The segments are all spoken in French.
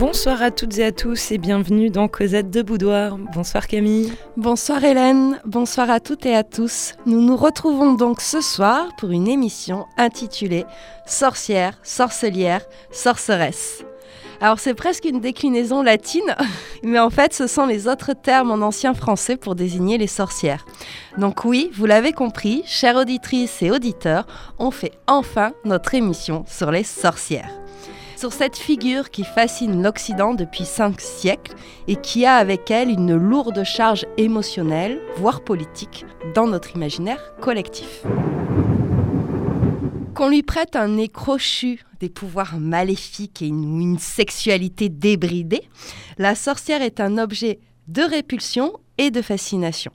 Bonsoir à toutes et à tous et bienvenue dans Cosette de Boudoir. Bonsoir Camille. Bonsoir Hélène, bonsoir à toutes et à tous. Nous nous retrouvons donc ce soir pour une émission intitulée Sorcière, sorcelière, sorceresse. Alors c'est presque une déclinaison latine, mais en fait ce sont les autres termes en ancien français pour désigner les sorcières. Donc oui, vous l'avez compris, chères auditrices et auditeurs, on fait enfin notre émission sur les sorcières sur cette figure qui fascine l'Occident depuis cinq siècles et qui a avec elle une lourde charge émotionnelle, voire politique, dans notre imaginaire collectif. Qu'on lui prête un nez crochu, des pouvoirs maléfiques et une, sexualité débridée, la sorcière est un objet de répulsion et de fascination.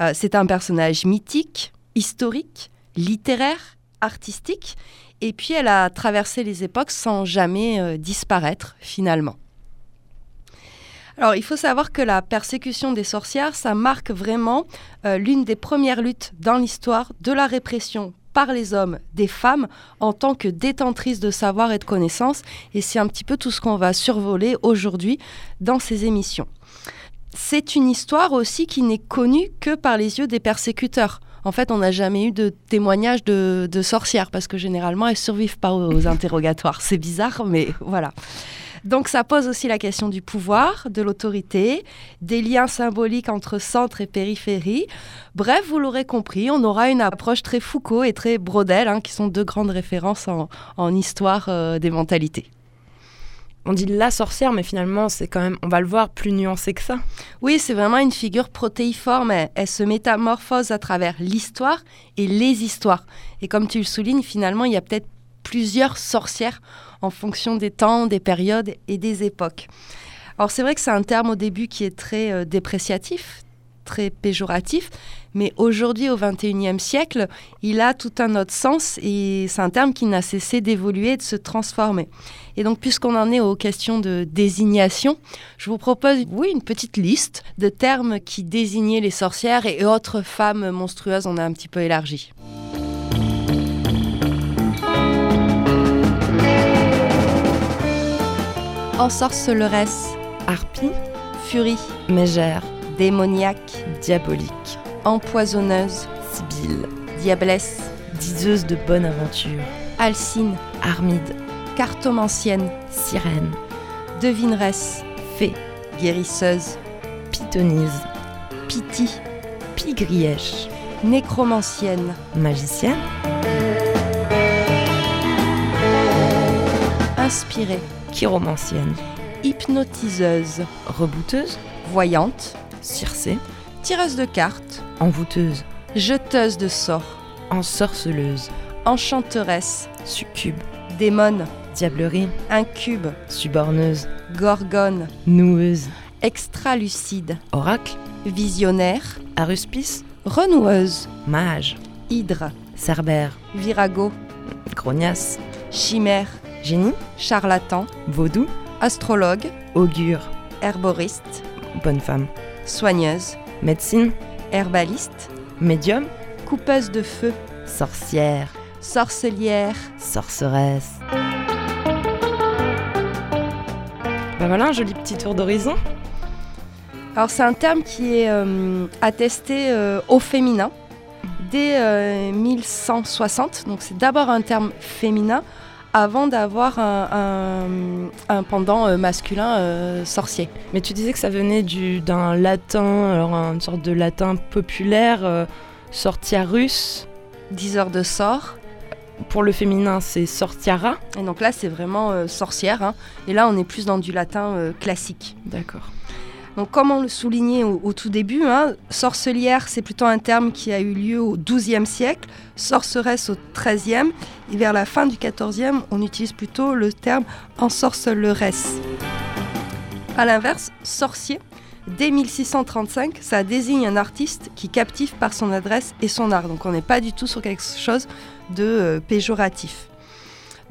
Euh, c'est un personnage mythique, historique, littéraire, artistique, et puis elle a traversé les époques sans jamais euh, disparaître finalement. Alors il faut savoir que la persécution des sorcières, ça marque vraiment euh, l'une des premières luttes dans l'histoire de la répression par les hommes des femmes en tant que détentrices de savoir et de connaissances. Et c'est un petit peu tout ce qu'on va survoler aujourd'hui dans ces émissions. C'est une histoire aussi qui n'est connue que par les yeux des persécuteurs en fait, on n'a jamais eu de témoignages de, sorcières parce que généralement, elles survivent pas aux, interrogatoires. C'est bizarre, mais voilà. Donc ça pose aussi la question du pouvoir, de l'autorité, des liens symboliques entre centre et périphérie. Bref, vous l'aurez compris, on aura une approche très Foucault et très Brodel, hein, qui sont deux grandes références en, histoire euh, des mentalités on dit la sorcière, mais finalement, c'est quand même, on va le voir, plus nuancé que ça. Oui, c'est vraiment une figure protéiforme. Elle, se métamorphose à travers l'histoire et les histoires. Et comme tu le soulignes, finalement, il y a peut-être plusieurs sorcières en fonction des temps, des périodes et des époques. Alors c'est vrai que c'est un terme au début qui est très euh, dépréciatif, très péjoratif, mais aujourd'hui, au XXIe siècle, il a tout un autre sens et c'est un terme qui n'a cessé d'évoluer et de se transformer. Et donc, puisqu'on en est aux questions de désignation, je vous propose, oui, une petite liste de termes qui désignaient les sorcières et autres femmes monstrueuses. On a un petit peu élargi. Ensorceleresse, harpie, furie, mégère, démoniaque, diabolique empoisonneuse, Sibylle, diablesse, diseuse de bonne aventure, Alcine, Armide, cartomancienne, sirène, devineresse, fée, guérisseuse, pythonise, piti, pigrièche, nécromancienne, magicienne, inspirée, chiromancienne, hypnotiseuse, rebouteuse, voyante, circée, tireuse de cartes, envoûteuse, jeteuse de sorts, ensorceleuse, enchanteresse, succube, démone, diablerie, incube, suborneuse, gorgone, noueuse, extralucide, oracle, visionnaire, aruspice, renoueuse, mage, hydre, cerbère, virago, grognasse, chimère, génie, charlatan, vaudou, astrologue, augure, herboriste, bonne femme, soigneuse, médecine, herbaliste, médium, coupeuse de feu, sorcière, sorcelière, sorceresse. Ben voilà un joli petit tour d'horizon. Alors c'est un terme qui est euh, attesté euh, au féminin dès 1160, euh, donc c'est d'abord un terme féminin avant d'avoir un, pendant euh, masculin euh, sorcier. Mais tu disais que ça venait d'un latin, alors une sorte de latin populaire, euh, sortiarus. Diseur de sort. Pour le féminin, c'est sortiara. Et donc là, c'est vraiment sorcière. Hein. Et là, on est plus dans du latin classique. D'accord. Donc, comme on le soulignait au, tout début, hein, sorcelière, c'est plutôt un terme qui a eu lieu au XIIe siècle, sorceresse au XIIIe, et vers la fin du XIVe, on utilise plutôt le terme ensorceleresse. A l'inverse, sorcier, dès 1635, ça désigne un artiste qui captive par son adresse et son art. Donc, on n'est pas du tout sur quelque chose de euh, péjoratif.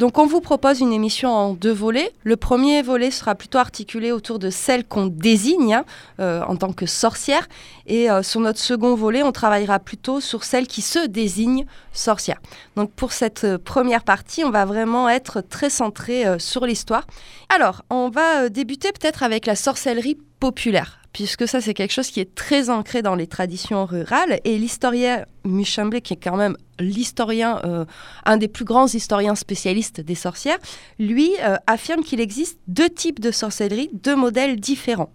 Donc on vous propose une émission en deux volets. Le premier volet sera plutôt articulé autour de celle qu'on désigne hein, euh, en tant que sorcière. Et euh, sur notre second volet, on travaillera plutôt sur celle qui se désigne sorcière. Donc pour cette euh, première partie, on va vraiment être très centré sur l'histoire. Alors, on va débuter peut-être avec la sorcellerie populaire puisque ça c'est quelque chose qui est très ancré dans les traditions rurales. Et l'historien Muchemblé, qui est quand même l'historien, euh, un des plus grands historiens spécialistes des sorcières, lui euh, affirme qu'il existe deux types de sorcellerie, deux modèles différents.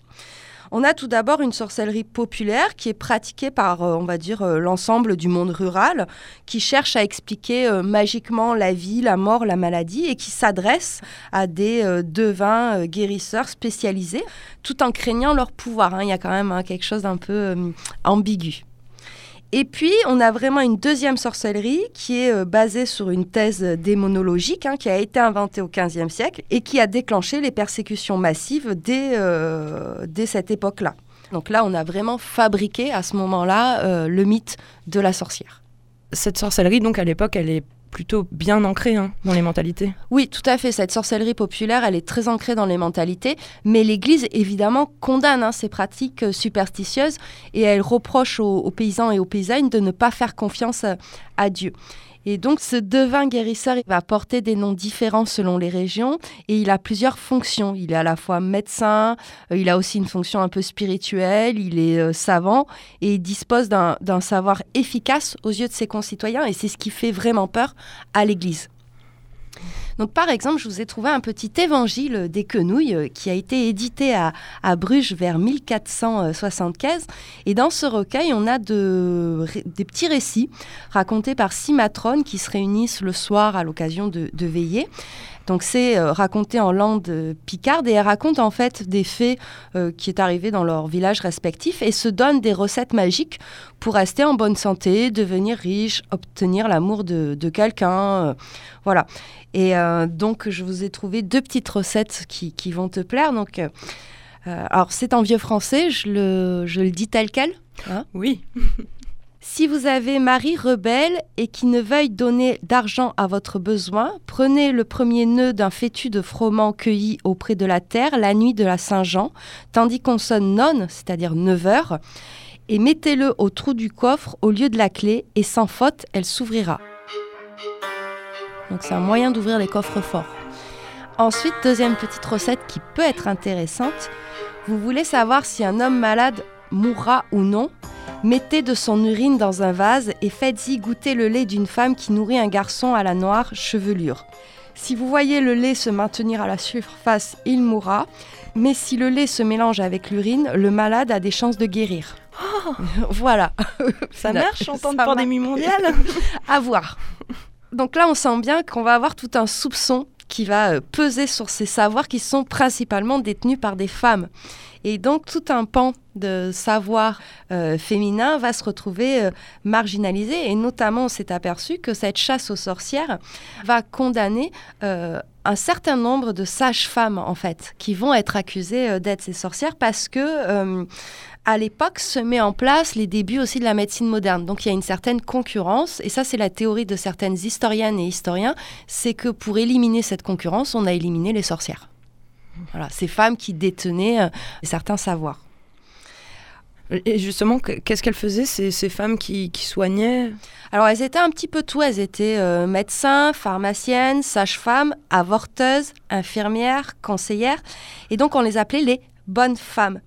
On a tout d'abord une sorcellerie populaire qui est pratiquée par, euh, on va dire, euh, l'ensemble du monde rural, qui cherche à expliquer euh, magiquement la vie, la mort, la maladie, et qui s'adresse à des devins guérisseurs spécialisés, tout en craignant leur pouvoir. Hein. Il y a quand même hein, quelque chose d'un peu ambigu. Et puis, on a vraiment une deuxième sorcellerie qui est euh, basée sur une thèse démonologique hein, qui a été inventée au XVe siècle et qui a déclenché les persécutions massives dès, euh, dès cette époque-là. Donc là, on a vraiment fabriqué à ce moment-là euh, le mythe de la sorcière. Cette sorcellerie, donc à l'époque, elle est plutôt bien ancrée hein, dans les mentalités. Oui, tout à fait. Cette sorcellerie populaire, elle est très ancrée dans les mentalités, mais l'Église, évidemment, condamne hein, ces pratiques euh, superstitieuses et elle reproche aux, paysans et aux paysannes de ne pas faire confiance euh, à Dieu. Et donc ce devin guérisseur, il va porter des noms différents selon les régions et il a plusieurs fonctions. Il est à la fois médecin, euh, il a aussi une fonction un peu spirituelle, il est euh, savant et il dispose d'un savoir efficace aux yeux de ses concitoyens et c'est ce qui fait vraiment peur à l'Église. Donc, par exemple, je vous ai trouvé un petit évangile des quenouilles euh, qui a été édité à, Bruges vers 1475. Et dans ce recueil, on a des petits récits racontés par six matrones qui se réunissent le soir à l'occasion de, de veillées. Donc c'est euh, raconté en langue picarde et elles racontent en fait des faits euh, qui est arrivé dans leur village respectif et se donnent des recettes magiques pour rester en bonne santé, devenir riche, obtenir l'amour de, quelqu'un. voilà. Et euh, donc, je vous ai trouvé deux petites recettes qui, vont te plaire. Donc, euh, euh, alors, c'est en vieux français, je le, je le dis tel quel. Hein oui. Si vous avez mari rebelle et qui ne veuille donner d'argent à votre besoin, prenez le premier nœud d'un fétu de froment cueilli auprès de la terre la nuit de la Saint-Jean, tandis qu'on sonne non, c'est-à-dire 9 heures, et mettez-le au trou du coffre au lieu de la clé, et sans faute, elle s'ouvrira. Donc c'est un moyen d'ouvrir les coffres forts. Ensuite, deuxième petite recette qui peut être intéressante. Vous voulez savoir si un homme malade mourra ou non Mettez de son urine dans un vase et faites-y goûter le lait d'une femme qui nourrit un garçon à la noire chevelure. Si vous voyez le lait se maintenir à la surface, il mourra. Mais si le lait se mélange avec l'urine, le malade a des chances de guérir. Oh voilà. Ça marche en temps de pandémie mondiale À voir donc là, on sent bien qu'on va avoir tout un soupçon qui va euh, peser sur ces savoirs qui sont principalement détenus par des femmes. Et donc tout un pan de savoir euh, féminin va se retrouver euh, marginalisé. Et notamment, on s'est aperçu que cette chasse aux sorcières va condamner un certain nombre de sages-femmes, en fait, qui vont être accusées d'être ces sorcières parce que à l'époque se met en place les débuts aussi de la médecine moderne. Donc il y a une certaine concurrence, et ça c'est la théorie de certaines historiennes et historiens, c'est que pour éliminer cette concurrence, on a éliminé les sorcières. Voilà, ces femmes qui détenaient euh, certains savoirs. Et justement, qu'est-ce qu'elles faisaient, ces, ces femmes qui, soignaient? Alors, elles étaient un petit peu tout. Elles étaient euh, médecins, pharmaciennes, sages-femmes, avorteuses, infirmières, conseillères. Et donc, on les appelait les bonnes femmes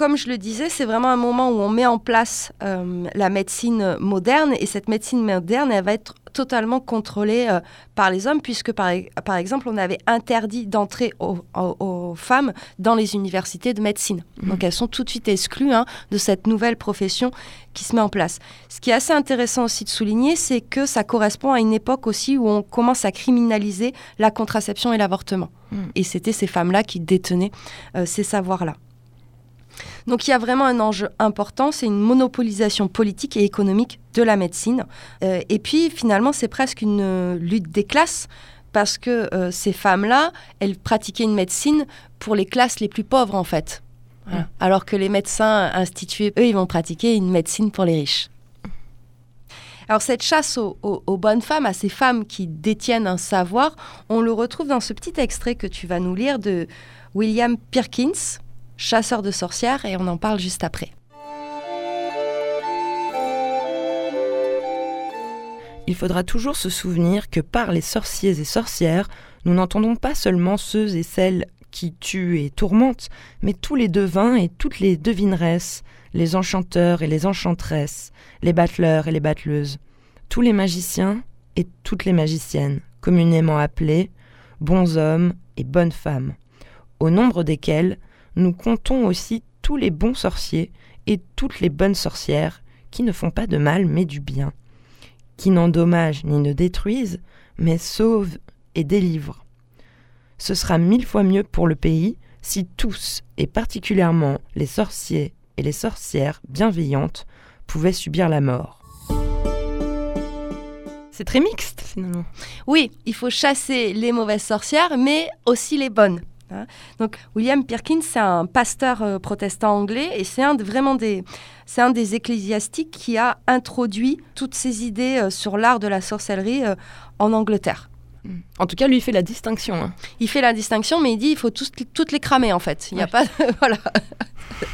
comme je le disais, c'est vraiment un moment où on met en place euh, la médecine moderne et cette médecine moderne, elle va être totalement contrôlée euh, par les hommes puisque par, par, exemple on avait interdit d'entrer aux, femmes dans les universités de médecine. Mmh. Donc elles sont tout de suite exclues hein, de cette nouvelle profession qui se met en place. Ce qui est assez intéressant aussi de souligner, c'est que ça correspond à une époque aussi où on commence à criminaliser la contraception et l'avortement. Mmh. Et c'était ces femmes-là qui détenaient euh, ces savoirs-là. Donc il y a vraiment un enjeu important, c'est une monopolisation politique et économique de la médecine. Euh, et puis finalement, c'est presque une euh, lutte des classes parce que euh, ces femmes-là, elles pratiquaient une médecine pour les classes les plus pauvres en fait. Alors que les médecins institués, eux, ils vont pratiquer une médecine pour les riches. Alors cette chasse aux, aux, bonnes femmes, à ces femmes qui détiennent un savoir, on le retrouve dans ce petit extrait que tu vas nous lire de William Perkins, chasseur de sorcières, et on en parle juste après. Il faudra toujours se souvenir que par les sorciers et sorcières, nous n'entendons pas seulement ceux et celles qui tuent et tourmentent, mais tous les devins et toutes les devineresses, les enchanteurs et les enchantresses, les battleurs et les battleuses, tous les magiciens et toutes les magiciennes, communément appelés bons hommes et bonnes femmes, au nombre desquels nous comptons aussi tous les bons sorciers et toutes les bonnes sorcières qui ne font pas de mal mais du bien, qui n'endommagent ni ne détruisent, mais sauvent et délivrent. Ce sera mille fois mieux pour le pays si tous, et particulièrement les sorciers et les sorcières bienveillantes, pouvaient subir la mort. C'est très mixte finalement. Oui, il faut chasser les mauvaises sorcières, mais aussi les bonnes. Hein. Donc William Perkins, c'est un pasteur euh, protestant anglais et c'est un vraiment des, un des ecclésiastiques qui a introduit toutes ces idées euh, sur l'art de la sorcellerie euh, en Angleterre. En tout cas, lui, il fait la distinction. Hein. Il fait la distinction, mais il dit il faut toutes les cramer, en fait. Il n'y a pas... voilà.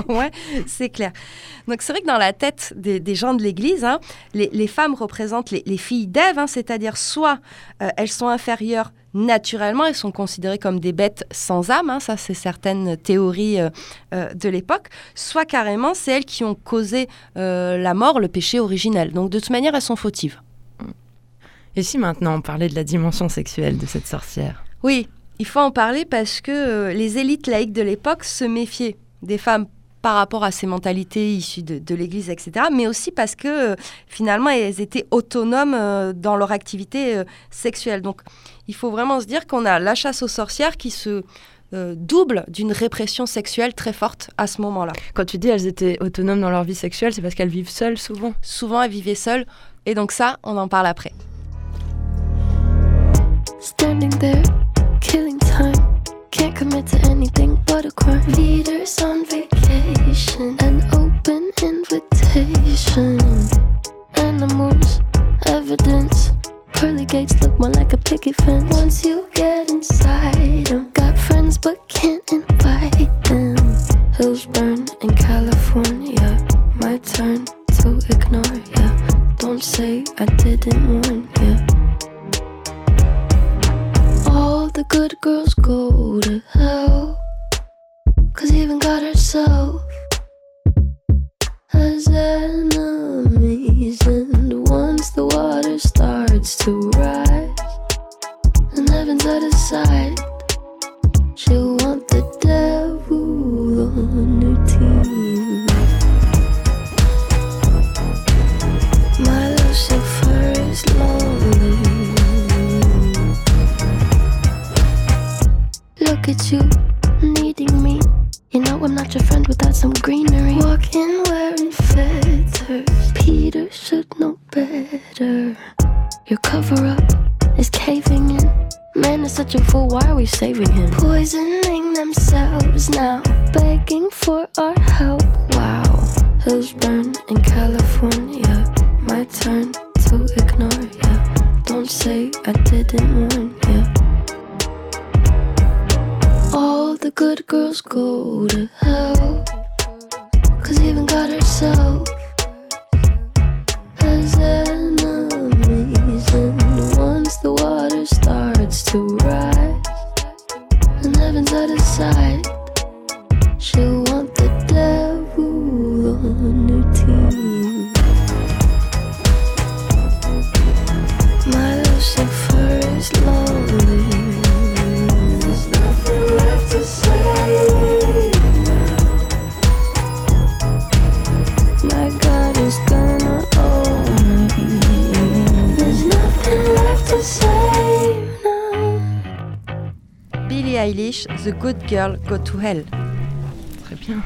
ouais, c'est clair. Donc, c'est vrai que dans la tête des, gens de l'Église, hein, les, femmes représentent les, filles d'Ève, hein, c'est-à-dire soit euh, elles sont inférieures naturellement, elles sont considérées comme des bêtes sans âme, ça c'est certaines théories euh, euh, de l'époque, soit carrément c'est elles qui ont causé la mort, le péché originel. Donc de toute manière, elles sont fautives. Et si maintenant on parlait de la dimension sexuelle de cette sorcière? Oui, il faut en parler parce que euh, les élites laïques de l'époque se méfiaient des femmes par rapport à ces mentalités issues de, l'Église, etc. Mais aussi parce que euh, finalement, elles étaient autonomes euh, dans leur activité sexuelle. Donc, il faut vraiment se dire qu'on a la chasse aux sorcières qui se double d'une répression sexuelle très forte à ce moment-là. Quand tu dis elles étaient autonomes dans leur vie sexuelle, c'est parce qu'elles vivent seules souvent? Souvent, elles vivaient seules. Et donc ça, on en parle après. Standing there, killing time. Can't commit to anything but a crime. Leaders on vacation, an open invitation. Animals, evidence. Pearly gates look more like a picket fence. Once you get inside them, got friends but can't invite them. Hills burn in California. My turn to ignore ya. Don't say I didn't warn ya. The good girls go to hell. Cause even God herself has enemies. And once the water starts to rise, and heaven's out of sight, she'll want the devil on her at you, needing me. You know I'm not your friend without some greenery. Walking wearing feathers. Peter should know better. Your cover up is caving in. Man is such a fool, why are we saving him? Poisoning themselves now, The Good Girl Go to Hell. Très bien.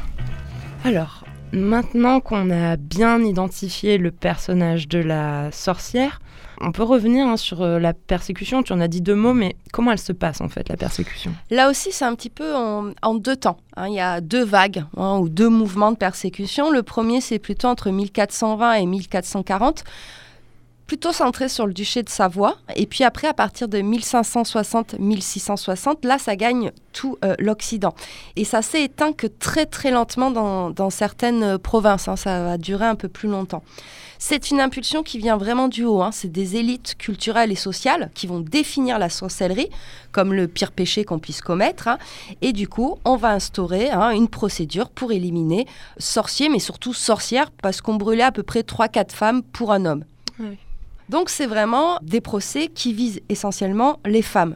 Alors, maintenant qu'on a bien identifié le personnage de la sorcière, on peut revenir hein, sur euh, la persécution. Tu en as dit deux mots, mais comment elle se passe en fait, la persécution? Là aussi, c'est un petit peu en, deux temps. Hein. Il y a deux vagues hein, ou deux mouvements de persécution. Le premier, c'est plutôt entre 1420 et 1440 plutôt centré sur le duché de Savoie. Et puis après, à partir de 1560-1660, là, ça gagne tout euh, l'Occident. Et ça s'est éteint que très très lentement dans, certaines euh, provinces. Hein. ça va durer un peu plus longtemps. C'est une impulsion qui vient vraiment du haut. Hein. C'est des élites culturelles et sociales qui vont définir la sorcellerie comme le pire péché qu'on puisse commettre. Hein. Et du coup, on va instaurer une procédure pour éliminer sorciers, mais surtout sorcières, parce qu'on brûlait à peu près 3-4 femmes pour un homme. Donc c'est vraiment des procès qui visent essentiellement les femmes.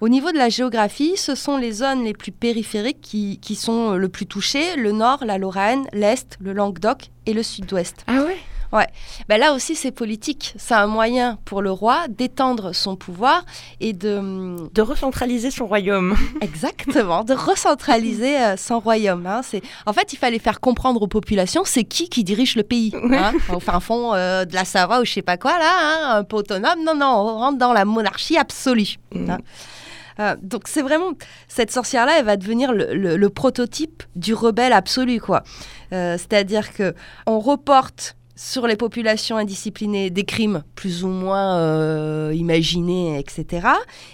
Au niveau de la géographie, ce sont les zones les plus périphériques qui, sont le plus touchées, le nord, la Lorraine, l'est, le Languedoc et le sud-ouest. Ah ouais? Ouais. Ben là aussi, c'est politique. C'est un moyen pour le roi d'étendre son pouvoir et de... De recentraliser son royaume. Exactement, de recentraliser euh, son royaume. Hein. C'est... En fait, il fallait faire comprendre aux populations c'est qui qui dirige le pays. Hein. Au fin fond euh, de la Savoie ou je sais pas quoi, là, hein, un peu autonome. Non, non, on rentre dans la monarchie absolue. Mm. Euh, donc c'est vraiment cette sorcière-là, elle va devenir le, prototype du rebelle absolu, quoi. c'est-à-dire que on reporte sur les populations indisciplinées des crimes plus ou moins euh, imaginés, etc.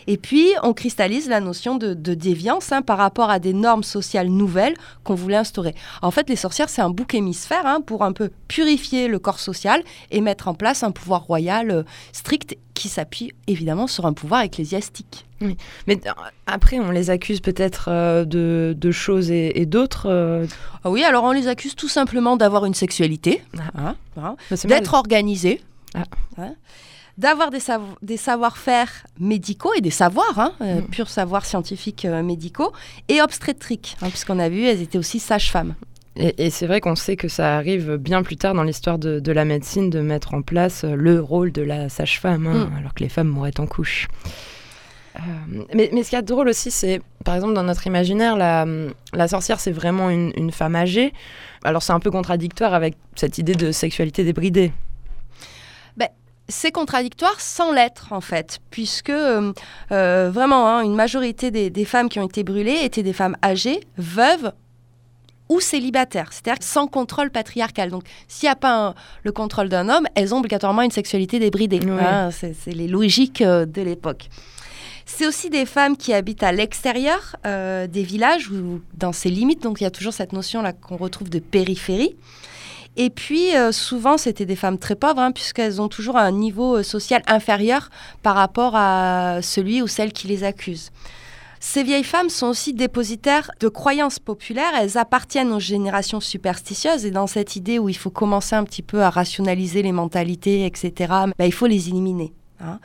Et puis, on cristallise la notion de, déviance hein, par rapport à des normes sociales nouvelles qu'on voulait instaurer. En fait, les sorcières, c'est un bouc hémisphère hein, pour un peu purifier le corps social et mettre en place un pouvoir royal euh, strict qui s'appuie évidemment sur un pouvoir ecclésiastique. Oui. Mais euh, après, on les accuse peut-être euh, de, choses et, d'autres. Euh. Ah oui, alors on les accuse tout simplement d'avoir une sexualité, ah. hein, bah, d'être organisés, ah. hein, d'avoir des, des savoir-faire médicaux et des savoirs, hein, mm. purs savoirs scientifiques médicaux, et obstétriques, puisqu'on a vu, elles étaient aussi sages-femmes. Et, c'est vrai qu'on sait que ça arrive bien plus tard dans l'histoire de, la médecine de mettre en place le rôle de la sage-femme, mm. alors que les femmes mouraient en couche. Euh, mais, mais, ce qui est drôle aussi, c'est, par exemple, dans notre imaginaire, la, la sorcière, c'est vraiment une, une, femme âgée. Alors c'est un peu contradictoire avec cette idée de sexualité débridée. Ben, c'est contradictoire sans l'être, en fait, puisque euh, euh, vraiment, hein, une majorité des, des, femmes qui ont été brûlées étaient des femmes âgées, veuves ou célibataires, c'est-à-dire sans contrôle patriarcal. Donc, s'il n'y a pas le contrôle d'un homme, elles ont obligatoirement une sexualité débridée. Hein, c'est les logiques de l'époque. C'est aussi des femmes qui habitent à l'extérieur euh, des villages ou dans ses limites. Donc il y a toujours cette notion-là qu'on retrouve de périphérie. Et puis, euh, souvent, c'était des femmes très pauvres, hein, puisqu'elles ont toujours un niveau euh, social inférieur par rapport à celui ou celle qui les accuse. Ces vieilles femmes sont aussi dépositaires de croyances populaires, elles appartiennent aux générations superstitieuses, et dans cette idée où il faut commencer un petit peu à rationaliser les mentalités, etc., ben, il faut les éliminer. Hein.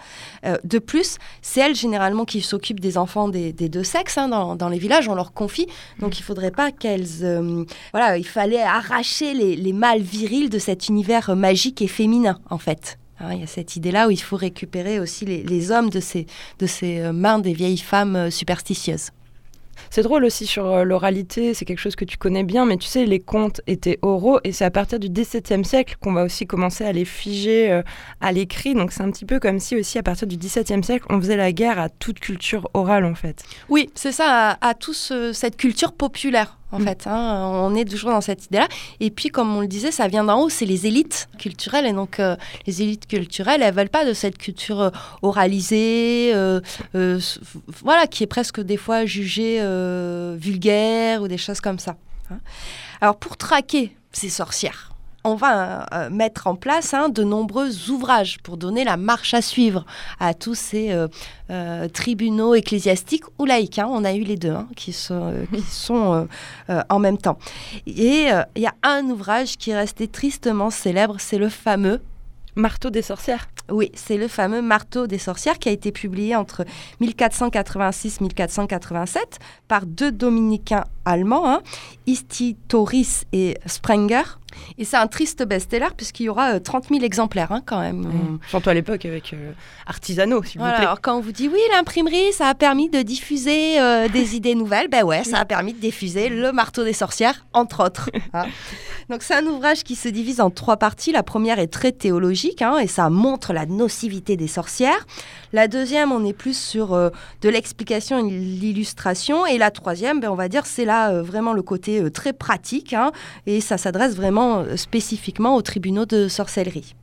Euh, de plus, c'est elles généralement qui s'occupent des enfants des, deux sexes hein, dans, les villages, on leur confie. Donc il faudrait pas qu'elles... Euh, voilà, il fallait arracher les, mâles virils de cet univers magique et féminin, en fait. Hein. il y a cette idée-là où il faut récupérer aussi les, hommes de ces, de ces euh, mains des vieilles femmes superstitieuses. C'est drôle aussi sur euh, l'oralité, c'est quelque chose que tu connais bien, mais tu sais, les contes étaient oraux et c'est à partir du XVIIe siècle qu'on va aussi commencer à les figer euh, à l'écrit. Donc c'est un petit peu comme si aussi à partir du XVIIe siècle, on faisait la guerre à toute culture orale en fait. Oui, c'est ça, à, à toute cette culture populaire en fait. Hein. On est toujours dans cette idée-là. Et puis, comme on le disait, ça vient d'en haut, c'est les élites culturelles. Et donc, euh, les élites culturelles, elles veulent pas de cette culture euh, oralisée, euh, voilà, qui est presque des fois jugée vulgaire ou des choses comme ça. Hein. Alors, pour traquer ces sorcières, on va euh, mettre en place hein, de nombreux ouvrages pour donner la marche à suivre à tous ces euh, euh, tribunaux ecclésiastiques ou laïcs. Hein. On a eu les deux hein, qui sont, qui sont en même temps. Et il y a un ouvrage qui est resté tristement célèbre, c'est le fameux Marteau des sorcières. Oui, c'est le fameux Marteau des sorcières qui a été publié entre 1486-1487 par deux dominicains allemands, Istitoris et Sprenger. Et c'est un triste best-seller puisqu'il y aura 30 euh, 000 exemplaires hein, quand même. Mmh. Surtout à l'époque avec euh, Artisanaux, s'il vous plaît. Alors quand on vous dit oui, l'imprimerie, ça a permis de diffuser euh, des idées nouvelles, ben ouais, ça a permis de diffuser le marteau des sorcières, entre autres. Hein. Donc c'est un ouvrage qui se divise en trois parties. La première est très théologique hein, et ça montre la nocivité des sorcières. La deuxième, on est plus sur de l'explication et l'illustration. Et la troisième, ben, on va dire, c'est là vraiment le côté très pratique et ça s'adresse vraiment euh, spécifiquement aux tribunaux de sorcellerie.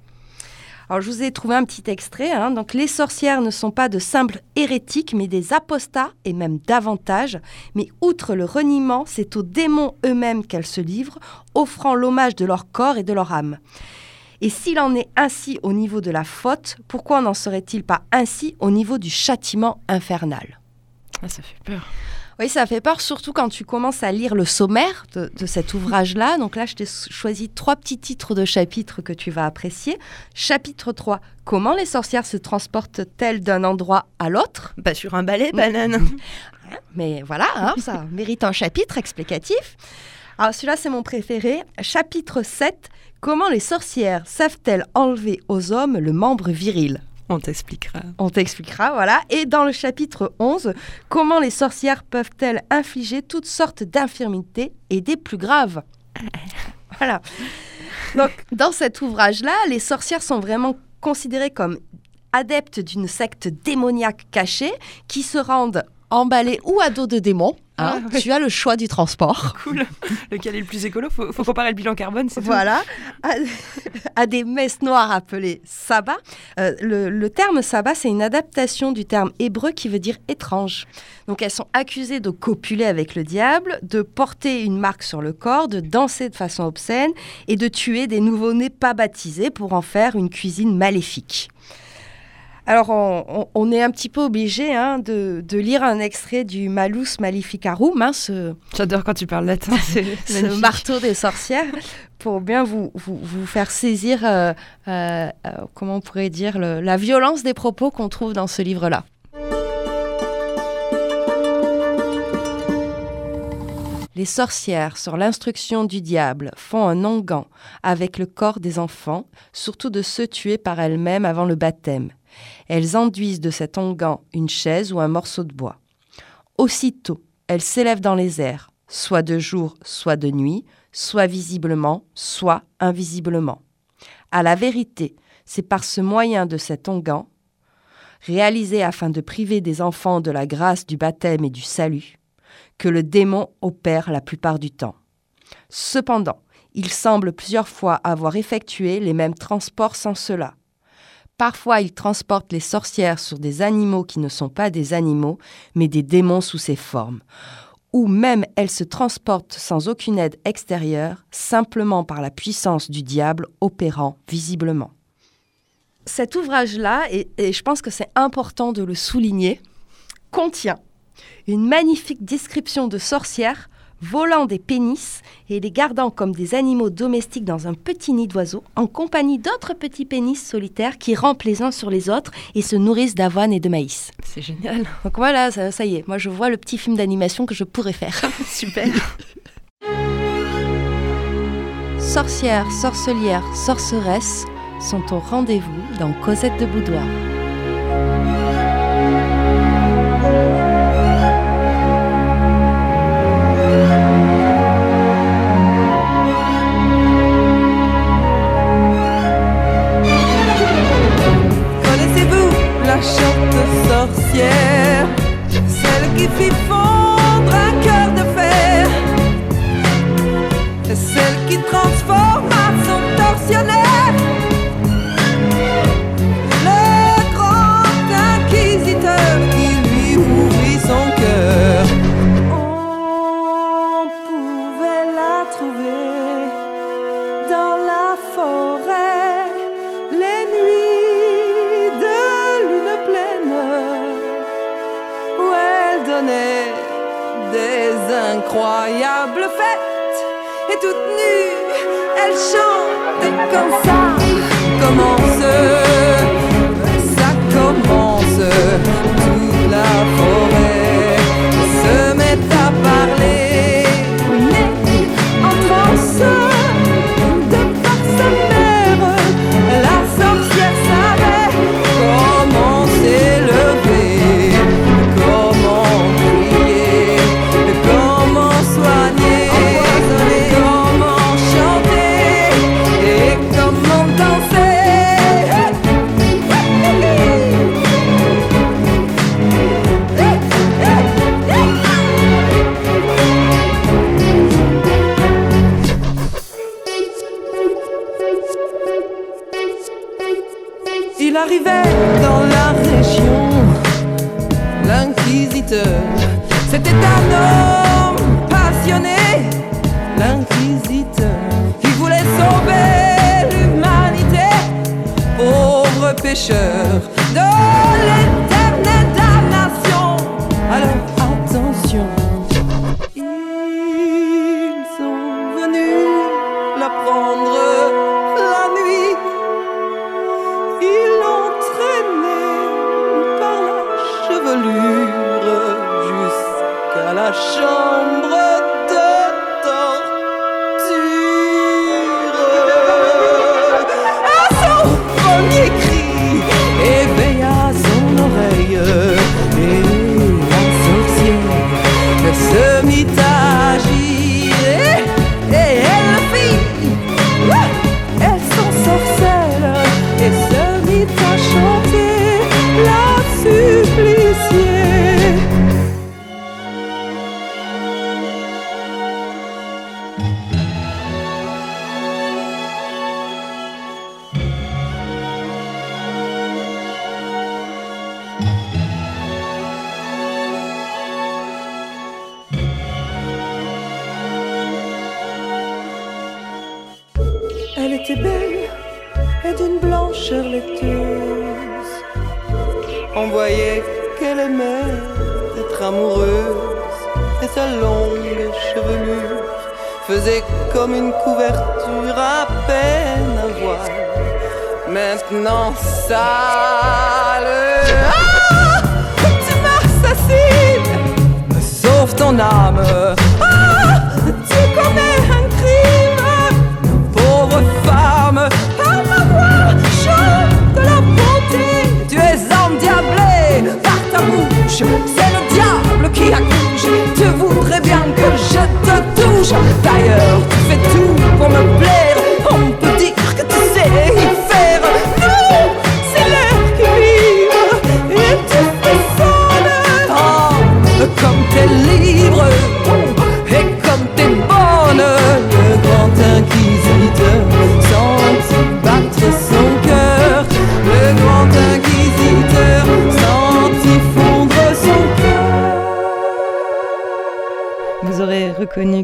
Alors, je vous ai trouvé un petit extrait. hein. Donc, les sorcières ne sont pas de simples hérétiques, mais des apostats, et même davantage. Mais outre le reniement, c'est aux démons eux-mêmes qu'elles se livrent, offrant l'hommage de leur corps et de leur âme. Et s'il en est ainsi au niveau de la faute, pourquoi n'en serait-il pas ainsi au niveau du châtiment infernal? Ah, ça fait peur. Oui, ça fait peur, surtout quand tu commences à lire le sommaire de, de cet ouvrage-là. Donc là, je t'ai choisi trois petits titres de chapitres que tu vas apprécier. Chapitre 3, comment les sorcières se transportent-elles d'un endroit à l'autre? Pas sur un balai, banane. Mais voilà, hein, ça mérite un chapitre explicatif. Alors celui-là, c'est mon préféré. Chapitre 7, comment les sorcières savent-elles enlever aux hommes le membre viril? On t'expliquera. on t'expliquera, voilà. Et dans le chapitre 11, comment les sorcières peuvent-elles infliger toutes sortes d'infirmités et des plus graves? Voilà. Donc, dans cet ouvrage-là, les sorcières sont vraiment considérées comme adeptes d'une secte démoniaque cachée qui se rendent emballées ou à dos de démons. hein. Ah, ouais. Tu as le choix du transport. Cool. Lequel est le plus écolo? Faut, faut comparer le bilan carbone, c'est. Voilà, à, à des messes noires appelées sabbat. Euh, le, le terme sabbat, c'est une adaptation du terme hébreu qui veut dire étrange. Donc elles sont accusées de copuler avec le diable, de porter une marque sur le corps, de danser de façon obscène et de tuer des nouveau-nés pas baptisés pour en faire une cuisine maléfique. Alors, on, est un petit peu obligé hein, de, de lire un extrait du Malus Maleficarum, hein, ce, J'adore quand tu parles latin, c'est ce marteau des sorcières pour bien vous, vous, vous faire saisir, euh, euh, euh, comment on pourrait dire, le- la violence des propos qu'on trouve dans ce livre-là. Les sorcières, sur l'instruction du diable, font un onguent avec le corps des enfants, surtout de ceux tués par elles-mêmes avant le baptême. Elles enduisent de cet onguent une chaise ou un morceau de bois. Aussitôt, elles s'élèvent dans les airs, soit de jour, soit de nuit, soit visiblement, soit invisiblement. À la vérité, c'est par ce moyen de cet onguent, réalisé afin de priver des enfants de la grâce du baptême et du salut, que le démon opère la plupart du temps. Cependant, il semble plusieurs fois avoir effectué les mêmes transports sans cela. Parfois, il transporte les sorcières sur des animaux qui ne sont pas des animaux, mais des démons sous ces formes. Ou même elles se transportent sans aucune aide extérieure, simplement par la puissance du diable opérant visiblement. Cet ouvrage-là, et je pense que c'est important de le souligner, contient une magnifique description de sorcières volant des pénis et les gardant comme des animaux domestiques dans un petit nid d'oiseaux, en compagnie d'autres petits pénis solitaires qui rampent les uns sur les autres et se nourrissent d'avoine et de maïs. C'est génial. Donc voilà, ça, ça y est, moi je vois le petit film d'animation que je pourrais faire. Super. Sorcières, sorcelières, sorceresses sont au rendez-vous dans Cosette de Boudoir. Sorcière Celle qui fit fondre un cœur de fer Celle qui transforma des incroyables fêtes et toute nue elle chantait comme ça. Commence ça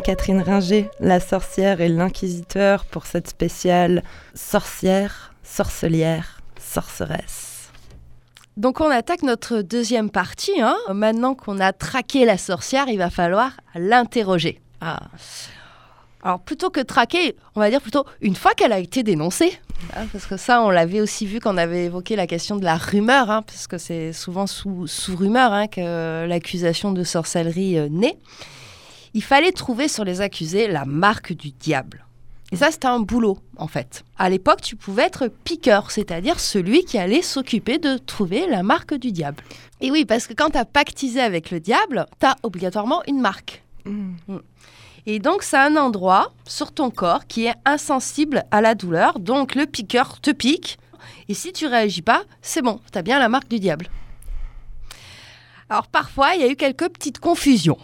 Catherine Ringer, la sorcière et l'inquisiteur pour cette spéciale sorcière, sorcelière, sorceresse. Donc on attaque notre deuxième partie. hein. Maintenant qu'on a traqué la sorcière, il va falloir l'interroger. Ah, Alors plutôt que traquer, on va dire plutôt une fois qu'elle a été dénoncée. hein, parce que ça, on l'avait aussi vu quand on avait évoqué la question de la rumeur, hein, parce que c'est souvent sous, sous rumeur hein, que l'accusation de sorcellerie euh, naît. Il fallait trouver sur les accusés la marque du diable. Et ça, c'était un boulot, en fait. À l'époque, tu pouvais être piqueur, c'est-à-dire celui qui allait s'occuper de trouver la marque du diable. Et oui, parce que quand tu as pactisé avec le diable, tu as obligatoirement une marque. mm. Et donc, c'est un endroit sur ton corps qui est insensible à la douleur. Donc, le piqueur te pique. Et si tu réagis pas, c'est bon, tu as bien la marque du diable. Alors, parfois, il y a eu quelques petites confusions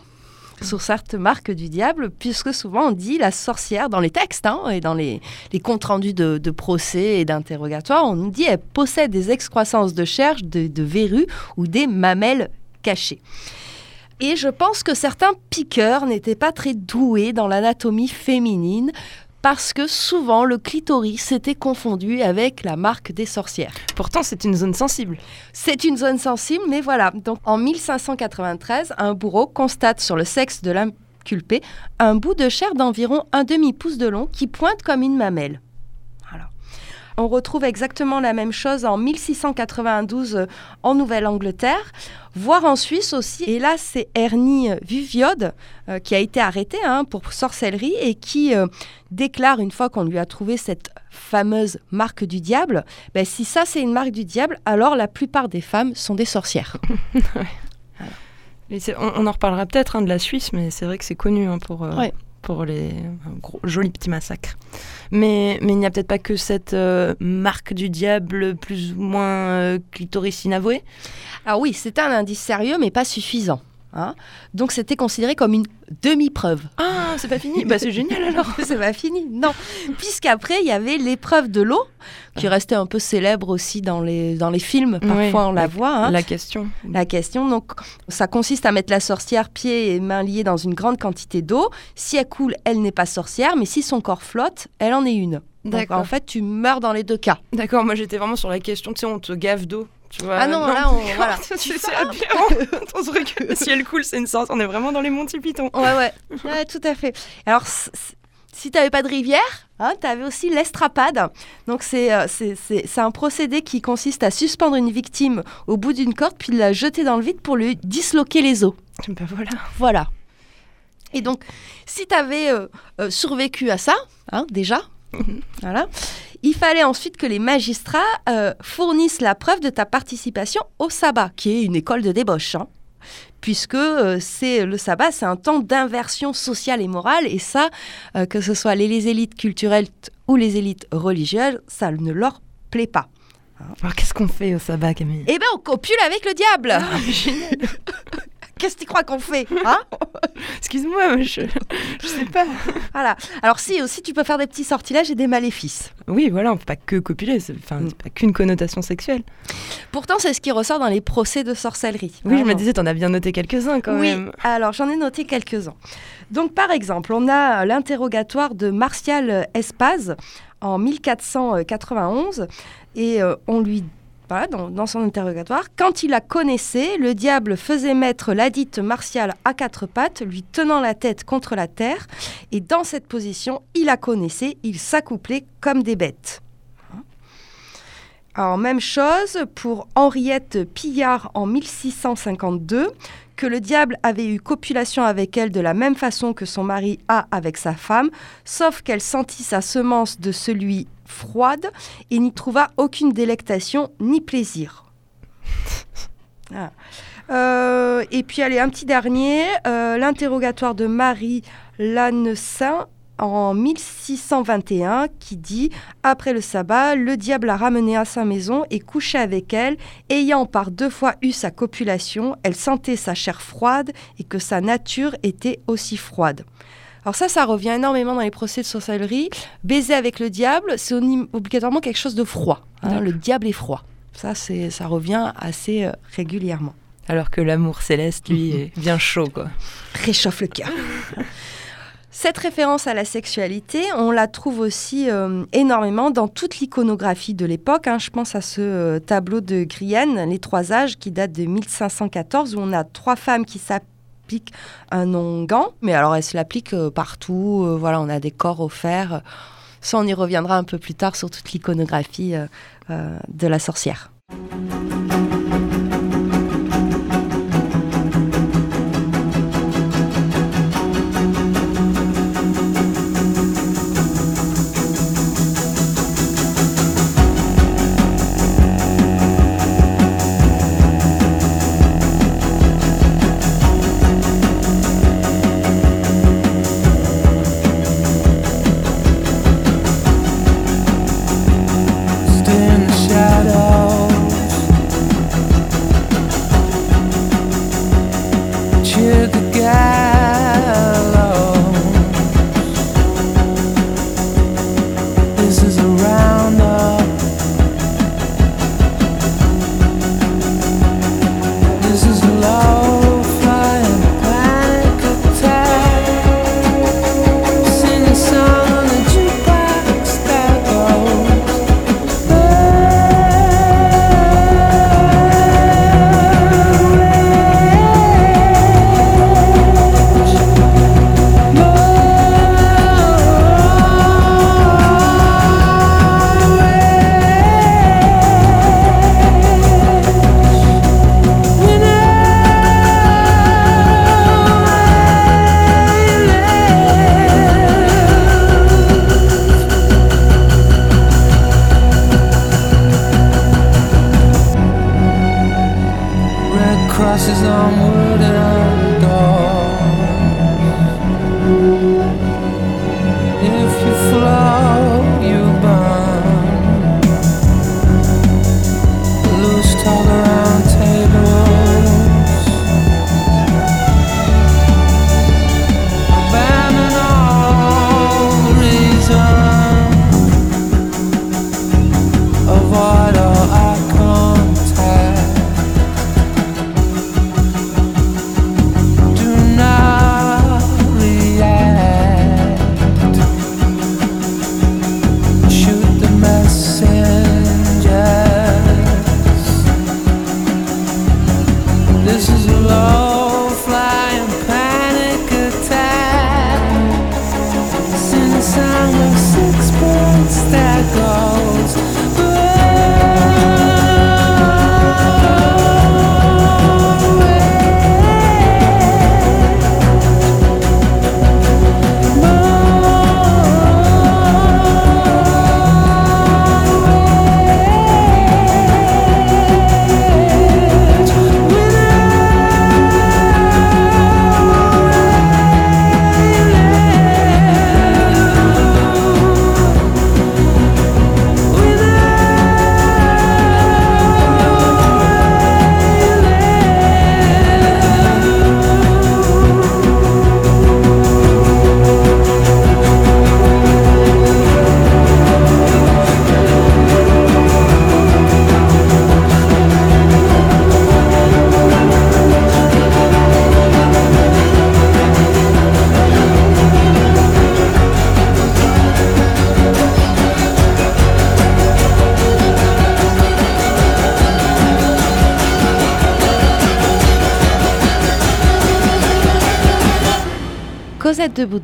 sur certaines marques du diable, puisque souvent on dit la sorcière dans les textes hein, et dans les, les comptes rendus de, de procès et d'interrogatoires, on nous dit elle possède des excroissances de chair, de, de verrues ou des mamelles cachées. Et je pense que certains piqueurs n'étaient pas très doués dans l'anatomie féminine parce que souvent le clitoris était confondu avec la marque des sorcières. Pourtant, c'est une zone sensible. C'est une zone sensible, mais voilà. Donc en 1593, un bourreau constate sur le sexe de l'inculpé un bout de chair d'environ un demi-pouce de long qui pointe comme une mamelle. On retrouve exactement la même chose en 1692 euh, en Nouvelle-Angleterre, voire en Suisse aussi. Et là, c'est Ernie Viviode euh, qui a été arrêté hein, pour sorcellerie et qui euh, déclare une fois qu'on lui a trouvé cette fameuse marque du diable, ben, si ça c'est une marque du diable, alors la plupart des femmes sont des sorcières. On, on en reparlera peut-être hein, de la Suisse, mais c'est vrai que c'est connu hein, pour, euh, Ouais. Pour les gros, jolis petits massacres. Mais, mais il n'y a peut-être pas que cette euh, marque du diable plus ou moins euh, clitoris inavouée. Ah oui, c'est un indice sérieux mais pas suffisant. Hein. Donc c'était considéré comme une demi-preuve. Ah, c'est pas fini Bah c'est génial alors C'est pas fini, non. Puisqu'après, il y avait l'épreuve de l'eau, qui restait un peu célèbre aussi dans les, dans les films. Parfois, on la, voit. Hein. La question. La question, donc, ça consiste à mettre la sorcière pieds et mains liés dans une grande quantité d'eau. Si elle coule, elle n'est pas sorcière, mais si son corps flotte, elle en est une. D'accord. En fait, tu meurs dans les deux cas. D'accord, moi j'étais vraiment sur la question, tu sais, on te gave d'eau ah non, là, on, voilà. c'est si elle coule, c'est une sorte. On est vraiment dans les Monty Python. Ouais, ouais, tout à fait. Alors, si tu n'avais pas de rivière, hein, tu avais aussi l'estrapade. Donc, euh, c'est un procédé qui consiste à suspendre une victime au bout d'une corde, puis la jeter dans le vide pour lui disloquer les os. Ben voilà. Voilà. Et donc, si tu avais euh, euh, survécu à ça, hein, déjà, voilà. Il fallait ensuite que les magistrats euh, fournissent la preuve de ta participation au sabbat, qui est une école de débauche. Hein. puisque euh, c'est le sabbat, c'est un temps d'inversion sociale et morale, et ça, euh, que ce soit les, élites culturelles ou les élites religieuses, ça ne leur plaît pas. Alors qu'est-ce qu'on fait au sabbat, Camille? Eh bien, on copule avec le diable ah, Qu'est-ce que tu crois qu'on fait hein? Excuse-moi, je je sais pas. Voilà. Alors si aussi tu peux faire des petits sortilèges et des maléfices. Oui, voilà, on peut pas que copuler, c'est enfin mm. pas qu'une connotation sexuelle. Pourtant, c'est ce qui ressort dans les procès de sorcellerie. Oui, je me disais, en as bien noté quelques-uns quand même. Oui, alors j'en ai noté quelques-uns. Donc par exemple, on a l'interrogatoire de Martial Espaz en 1491 et euh, on lui dans, son interrogatoire, quand il la connaissait, le diable faisait mettre ladite martiale à quatre pattes, lui tenant la tête contre la terre, et dans cette position, il la connaissait, il s'accouplait comme des bêtes. Alors, même chose pour Henriette Pillard en 1652, que le diable avait eu copulation avec elle de la même façon que son mari a avec sa femme, sauf qu'elle sentit sa semence de celui froide et n'y trouva aucune délectation ni plaisir. Ah. Euh, et puis, allez, un petit dernier, euh, l'interrogatoire de Marie Lannessin en 1621 qui dit Après le sabbat, le diable l'a ramenée à sa maison et couché avec elle, ayant par deux fois eu sa copulation, elle sentait sa chair froide et que sa nature était aussi froide. Alors ça, ça revient énormément dans les procès de sorcellerie. Baiser avec le diable, c'est obligatoirement quelque chose de froid. Hein. le diable est froid. Ça, c'est, ça revient assez euh, régulièrement. Alors que l'amour céleste, lui, est bien chaud, quoi. Réchauffe le cœur. Cette référence à la sexualité, on la trouve aussi euh, énormément dans toute l'iconographie de l'époque. Hein. Je pense à ce euh, tableau de Grienne, Les Trois Âges, qui date de 1514, où on a trois femmes qui s'appellent un onguent, mais alors elle se l'applique euh, partout. Euh, voilà, on a des corps offerts. Ça, on y reviendra un peu plus tard sur toute l'iconographie euh, de la sorcière.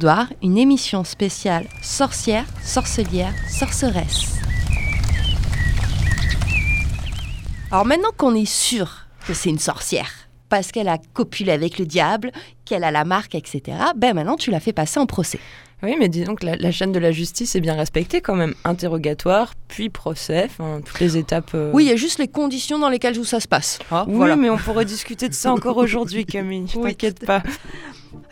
Boudoir, une émission spéciale sorcière, sorcelière, sorceresse. Alors maintenant qu'on est sûr que c'est une sorcière, parce qu'elle a copulé avec le diable, qu'elle a la marque, etc., ben maintenant tu la fais passer en procès. Oui, mais disons que la, la chaîne de la justice est bien respectée quand même. Interrogatoire, puis procès, enfin, toutes les étapes. euh, Oui, il y a juste les conditions dans lesquelles où ça se passe. hein, Oui, voilà. mais on pourrait discuter de ça encore aujourd'hui, Camille. Oui. T'inquiète pas.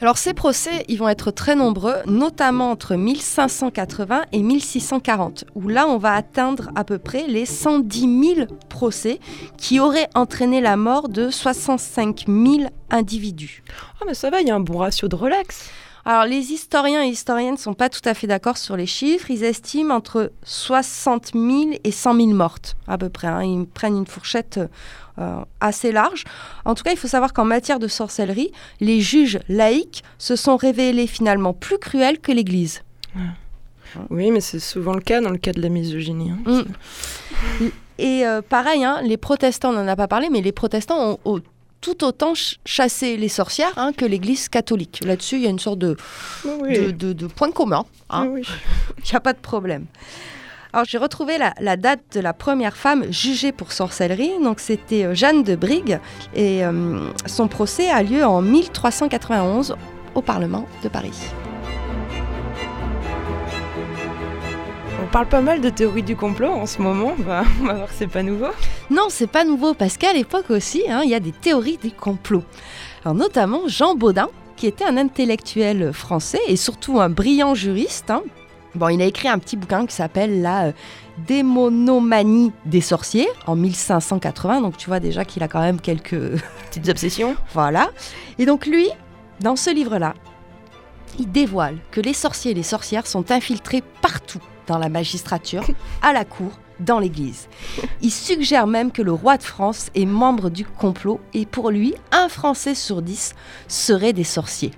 Alors ces procès, ils vont être très nombreux, notamment entre 1580 et 1640, où là on va atteindre à peu près les 110 000 procès qui auraient entraîné la mort de 65 000 individus. Ah, mais ça va, il y a un bon ratio de relax. Alors les historiens et historiennes ne sont pas tout à fait d'accord sur les chiffres, ils estiment entre 60 000 et 100 000 mortes à peu près, hein. ils prennent une fourchette euh, assez large. En tout cas, il faut savoir qu'en matière de sorcellerie, les juges laïcs se sont révélés finalement plus cruels que l'Église. Oui, mais c'est souvent le cas dans le cas de la misogynie. hein. Mm. Et euh, pareil, hein, les protestants, on n'en a pas parlé, mais les protestants ont, ont tout autant ch- chassé les sorcières hein, que l'Église catholique. Là-dessus, il y a une sorte de, Oui. de, de- de point commun. hein. Oui. Il n'y a pas de problème. Alors j'ai retrouvé la, la date de la première femme jugée pour sorcellerie. Donc c'était euh, Jeanne de Brigue et euh, son procès a lieu en 1391 au Parlement de Paris. Parle pas mal de théorie du complot en ce moment. Bah, on va voir que c'est pas nouveau. Non, c'est pas nouveau parce qu'à l'époque aussi, hein, il y a des théories du complot. Alors notamment Jean Baudin, qui était un intellectuel français et surtout un brillant juriste. hein. Bon, il a écrit un petit bouquin qui s'appelle La euh, démonomanie des sorciers en 1580. Donc tu vois déjà qu'il a quand même quelques Petites obsessions. Voilà. Et donc lui, dans ce livre-là, il dévoile que les sorciers et les sorcières sont infiltrés partout dans la magistrature, à la cour, dans l'église. Il suggère même que le roi de France est membre du complot et pour lui, un Français sur dix serait des sorciers.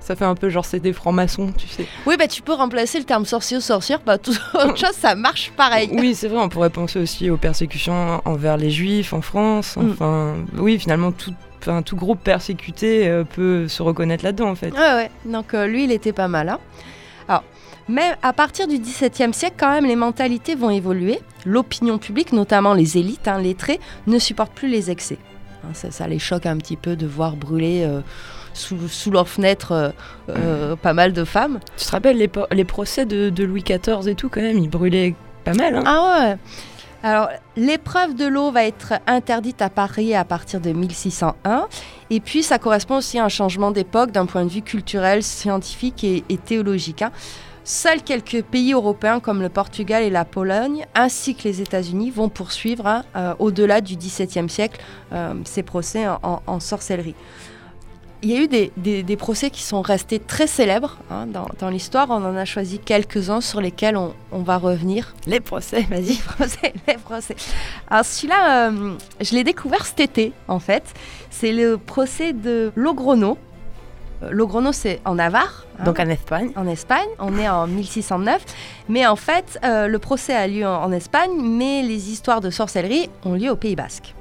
Ça fait un peu genre c'est des francs-maçons, tu sais. Oui, bah tu peux remplacer le terme sorcier ou sorcière, bah tout autre chose, ça marche pareil. Oui, c'est vrai, on pourrait penser aussi aux persécutions envers les juifs en France. Mm. Enfin, oui, finalement, tout, enfin, tout groupe persécuté euh, peut se reconnaître là-dedans, en fait. Ouais, ouais. Donc euh, lui, il était pas mal. hein. Mais à partir du XVIIe siècle, quand même, les mentalités vont évoluer. L'opinion publique, notamment les élites, hein, lettrées, ne supportent plus les excès. Hein, ça, ça les choque un petit peu de voir brûler euh, sous, sous leurs fenêtres euh, euh, pas mal de femmes. Tu te rappelles les, procès de, de Louis XIV et tout, quand même, ils brûlaient pas mal. Hein. Ah ouais alors, l'épreuve de l'eau va être interdite à Paris à partir de 1601. Et puis, ça correspond aussi à un changement d'époque d'un point de vue culturel, scientifique et, et théologique. hein. Seuls quelques pays européens comme le Portugal et la Pologne, ainsi que les États-Unis, vont poursuivre, hein, euh, au-delà du XVIIe siècle, euh, ces procès en- en- en sorcellerie. Il y a eu des, des- des procès qui sont restés très célèbres hein, dans, dans l'histoire. On en a choisi quelques-uns sur lesquels on- on va revenir. Les procès, vas-y. Procès, les procès. Alors celui-là, euh, je l'ai découvert cet été, en fait. C'est le procès de Logrono. Logrono, c'est en Navarre. hein, Donc en Espagne. en Espagne. On est en 1609. Mais en fait, euh, le procès a lieu en, en Espagne, mais les histoires de sorcellerie ont lieu au Pays Basque.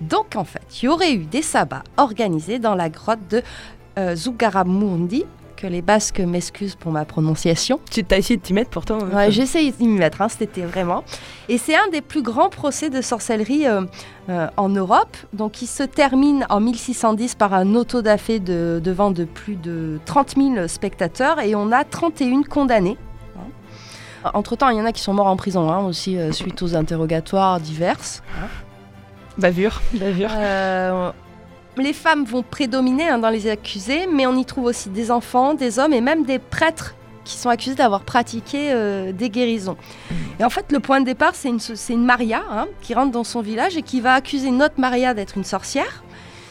Donc en fait, il y aurait eu des sabbats organisés dans la grotte de euh, Zugaramundi, que les Basques m'excusent pour ma prononciation. Tu t'as essayé de t'y mettre pourtant. hein. Ouais, j'essaye d'y mettre, hein, c'était vraiment. Et c'est un des plus grands procès de sorcellerie euh, euh, en Europe. Donc, il se termine en 1610 par un auto-da-fé de, devant de plus de 30 000 spectateurs et on a 31 condamnés. hein. Entre-temps, il y en a qui sont morts en prison hein, aussi euh, suite aux interrogatoires diverses. Bavure, bavure. Les femmes vont prédominer hein, dans les accusés, mais on y trouve aussi des enfants, des hommes et même des prêtres qui sont accusés d'avoir pratiqué euh, des guérisons. Et en fait, le point de départ, c'est une, une Maria hein, qui rentre dans son village et qui va accuser notre Maria d'être une sorcière.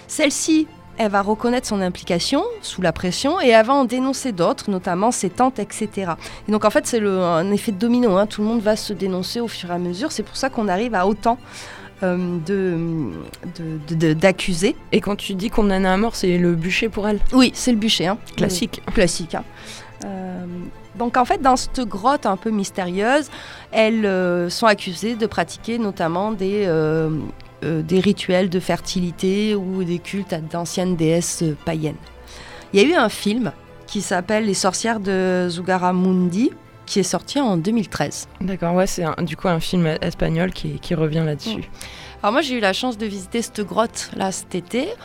Celle-ci, elle va reconnaître son implication sous la pression et elle va en dénoncer d'autres, notamment ses tantes, etc. Et donc en fait, c'est un effet de domino. hein. Tout le monde va se dénoncer au fur et à mesure. C'est pour ça qu'on arrive à autant euh, de, de- de- de- d'accusés. Et quand tu dis qu'on en a un mort, c'est le bûcher pour elle. Oui, c'est le bûcher. hein. Classique. Classique. hein. Euh, donc en fait, dans cette grotte un peu mystérieuse, elles euh, sont accusées de pratiquer notamment des, euh, des rituels de fertilité ou des cultes à d'anciennes déesses païennes. Il y a eu un film qui s'appelle Les sorcières de Zugaramundi, qui est sorti en 2013. D'accord, ouais, c'est du coup un film espagnol qui, qui revient là-dessus. Alors moi j'ai eu la chance de visiter cette grotte là cet été.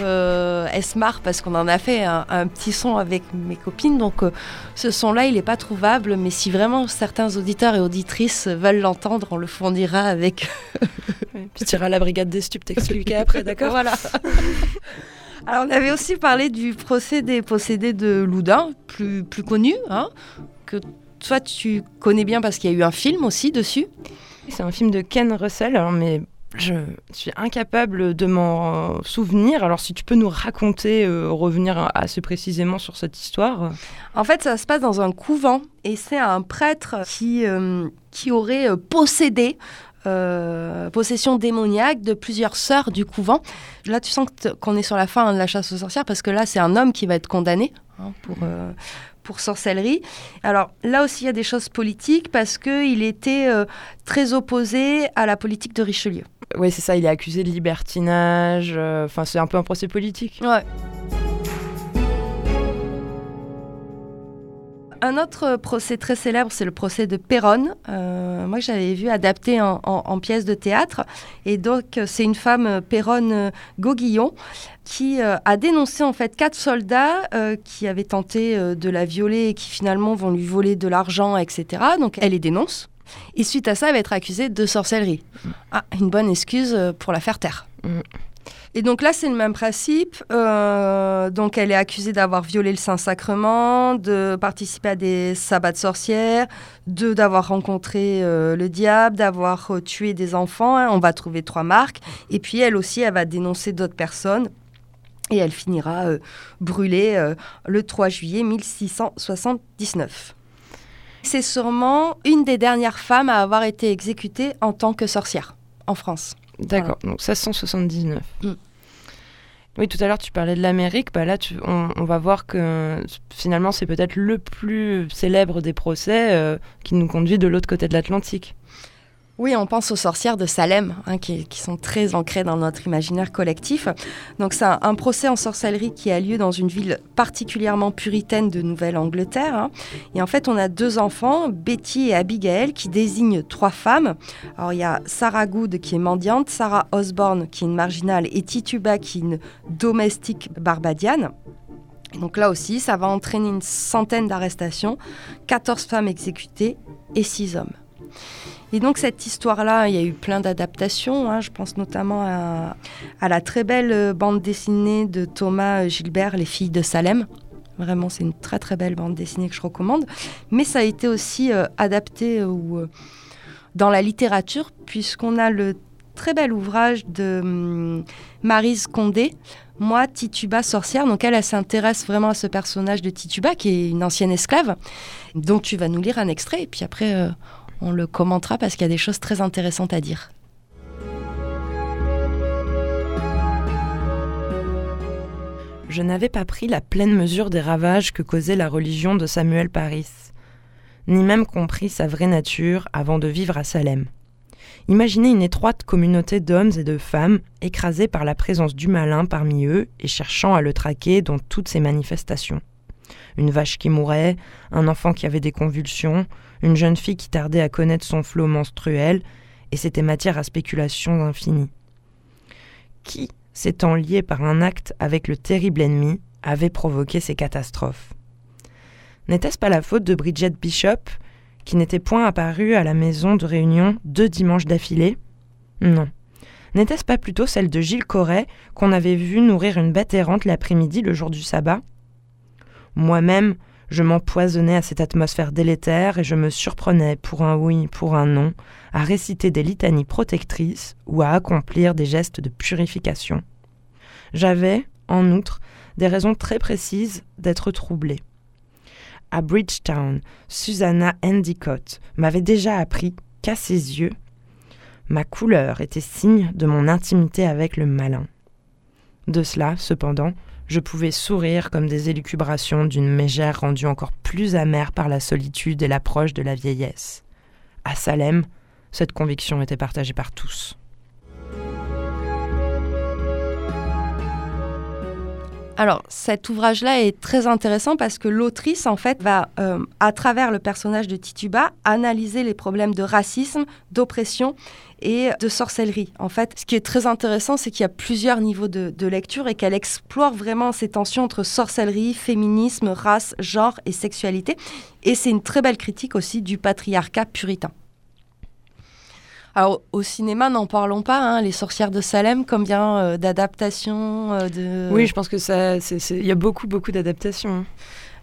Euh, marre parce qu'on en a fait un, petit son avec mes copines. Donc euh, ce son-là il n'est pas trouvable, mais si vraiment certains auditeurs et auditrices veulent l'entendre, on le fournira avec. Puis tu iras à la brigade des stupes t'expliquer après, d'accord? Voilà. Alors on avait aussi parlé du procès des possédés de Loudun, plus, plus connu, hein, que toi tu connais bien parce qu'il y a eu un film aussi dessus. C'est un film de Ken Russell, alors, mais je suis incapable de m'en souvenir. Alors si tu peux nous raconter, euh, revenir assez précisément sur cette histoire. En fait, ça se passe dans un couvent et c'est un prêtre qui, euh, qui aurait euh, possédé possession démoniaque de plusieurs sœurs du couvent. Là, tu sens qu'on est sur la fin de la chasse aux sorcières parce que là, c'est un homme qui va être condamné hein, pour, pour sorcellerie. Alors là aussi, il y a des choses politiques parce qu'il était très opposé à la politique de Richelieu. Oui, c'est ça, il est accusé de libertinage. Euh, enfin, c'est un peu un procès politique. Ouais. Un autre procès très célèbre, c'est le procès de Péronne. Euh, moi, j'avais vu adapté en, pièce de théâtre. Et donc, c'est une femme, Péronne Gauguillon, qui euh, a dénoncé en fait quatre soldats qui avaient tenté de la violer et qui finalement vont lui voler de l'argent, etc. Donc, elle les dénonce. Et suite à ça, elle va être accusée de sorcellerie. Ah, une bonne excuse euh, pour la faire taire. Mm. Et donc là, c'est le même principe. Euh, donc elle est accusée d'avoir violé le Saint-Sacrement, de participer à des sabbats de sorcières, de d'avoir rencontré euh, le diable, d'avoir tué des enfants. Hein. On va trouver trois marques. Et puis elle aussi, elle va dénoncer d'autres personnes. Et elle finira brûlée le 3 juillet 1679. C'est sûrement une des dernières femmes à avoir été exécutée en tant que sorcière en France. D'accord, donc 1679. Mm. Oui, tout à l'heure tu parlais de l'Amérique, bah là on, va voir que finalement c'est peut-être le plus célèbre des procès euh, qui nous conduit de l'autre côté de l'Atlantique. Oui, on pense aux sorcières de Salem, hein, qui, sont très ancrées dans notre imaginaire collectif. Donc c'est un, procès en sorcellerie qui a lieu dans une ville particulièrement puritaine de Nouvelle-Angleterre. Hein. Et en fait, on a deux enfants, Betty et Abigail, qui désignent trois femmes. Alors il y a Sarah Good qui est mendiante, Sarah Osborne qui est une marginale et Tituba qui est une domestique barbadienne. Donc là aussi, ça va entraîner une centaine d'arrestations, 14 femmes exécutées et 6 hommes. Et donc cette histoire-là, il y a eu plein d'adaptations. Hein. Je pense notamment à, la très belle euh, bande dessinée de Thomas euh, Gilbert, Les filles de Salem. Vraiment, c'est une très très belle bande dessinée que je recommande. Mais ça a été aussi euh, adapté dans la littérature, puisqu'on a le très bel ouvrage de hum, Marise Condé, Moi, Tituba sorcière. Donc elle, elle s'intéresse vraiment à ce personnage de Tituba, qui est une ancienne esclave. Donc tu vas nous lire un extrait, et puis après, on le commentera parce qu'il y a des choses très intéressantes à dire. Je n'avais pas pris la pleine mesure des ravages que causait la religion de Samuel Paris, ni même compris sa vraie nature avant de vivre à Salem. Imaginez une étroite communauté d'hommes et de femmes écrasés par la présence du malin parmi eux et cherchant à le traquer dans toutes ses manifestations. Une vache qui mourait, un enfant qui avait des convulsions, une jeune fille qui tardait à connaître son flot menstruel, et c'était matière à spéculation infinie. Qui, s'étant lié par un acte avec le terrible ennemi, avait provoqué ces catastrophes? N'était-ce pas la faute de Bridget Bishop, qui n'était point apparue à la maison de réunion deux dimanches d'affilée? Non. N'était-ce pas plutôt celle de Gilles Corret, qu'on avait vu nourrir une bête errante l'après-midi le jour du sabbat? Moi-même, je m'empoisonnais à cette atmosphère délétère et je me surprenais, pour un oui, pour un non, à réciter des litanies protectrices ou à accomplir des gestes de purification. J'avais, en outre, des raisons très précises d'être troublée. À Bridgetown, Susanna Endicott m'avait déjà appris qu'à ses yeux, ma couleur était signe de mon intimité avec le malin. De cela, cependant, je pouvais sourire comme des élucubrations d'une mégère rendue encore plus amère par la solitude et l'approche de la vieillesse. À Salem, cette conviction était partagée par tous. Alors, cet ouvrage-là est très intéressant parce que l'autrice, en fait, va, euh, à travers le personnage de Tituba, analyser les problèmes de racisme, d'oppression et de sorcellerie. En fait, ce qui est très intéressant, c'est qu'il y a plusieurs niveaux de, de lecture et qu'elle explore vraiment ces tensions entre sorcellerie, féminisme, race, genre et sexualité. Et c'est une très belle critique aussi du patriarcat puritain. Alors, au cinéma, n'en parlons pas. hein, Les sorcières de Salem, combien euh, d'adaptations euh, de... Oui, je pense que ça, il y a beaucoup, beaucoup d'adaptations. hein.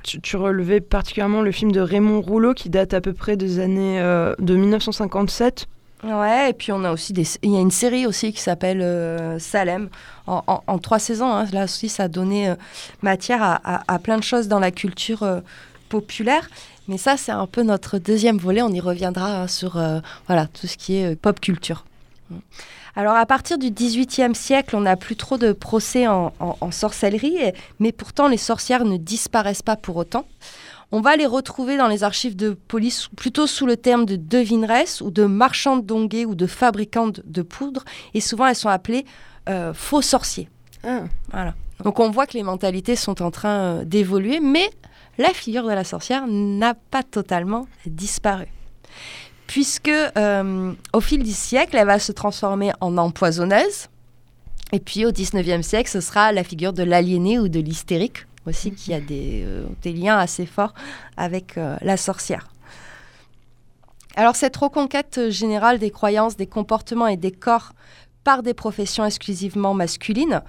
Tu, tu relevais particulièrement le film de Raymond Rouleau qui date à peu près des années euh, de 1957. Ouais, et puis on a aussi des... Il y a une série aussi qui s'appelle euh, Salem, en, en- en trois saisons. hein. Là aussi, ça a donné euh, matière à, à- à plein de choses dans la culture populaire. Mais ça, c'est un peu notre deuxième volet. On y reviendra hein, sur euh, voilà, tout ce qui est euh, pop culture. Alors, à partir du XVIIIe siècle, on n'a plus trop de procès en, en- en sorcellerie, et- mais pourtant, les sorcières ne disparaissent pas pour autant. On va les retrouver dans les archives de police plutôt sous le terme de devineresses ou de marchandes d'onguets ou de fabricantes de poudre. Et souvent, elles sont appelées euh, faux sorciers. Voilà. Donc on voit que les mentalités sont en train d'évoluer, mais la figure de la sorcière n'a pas totalement disparu. Puisque euh, au fil du siècle, elle va se transformer en empoisonneuse. Et puis au 19e siècle, ce sera la figure de l'aliéné ou de l'hystérique aussi, qui a des, euh, liens assez forts avec euh, la sorcière. Alors cette reconquête générale des croyances, des comportements et des corps par des professions exclusivement masculines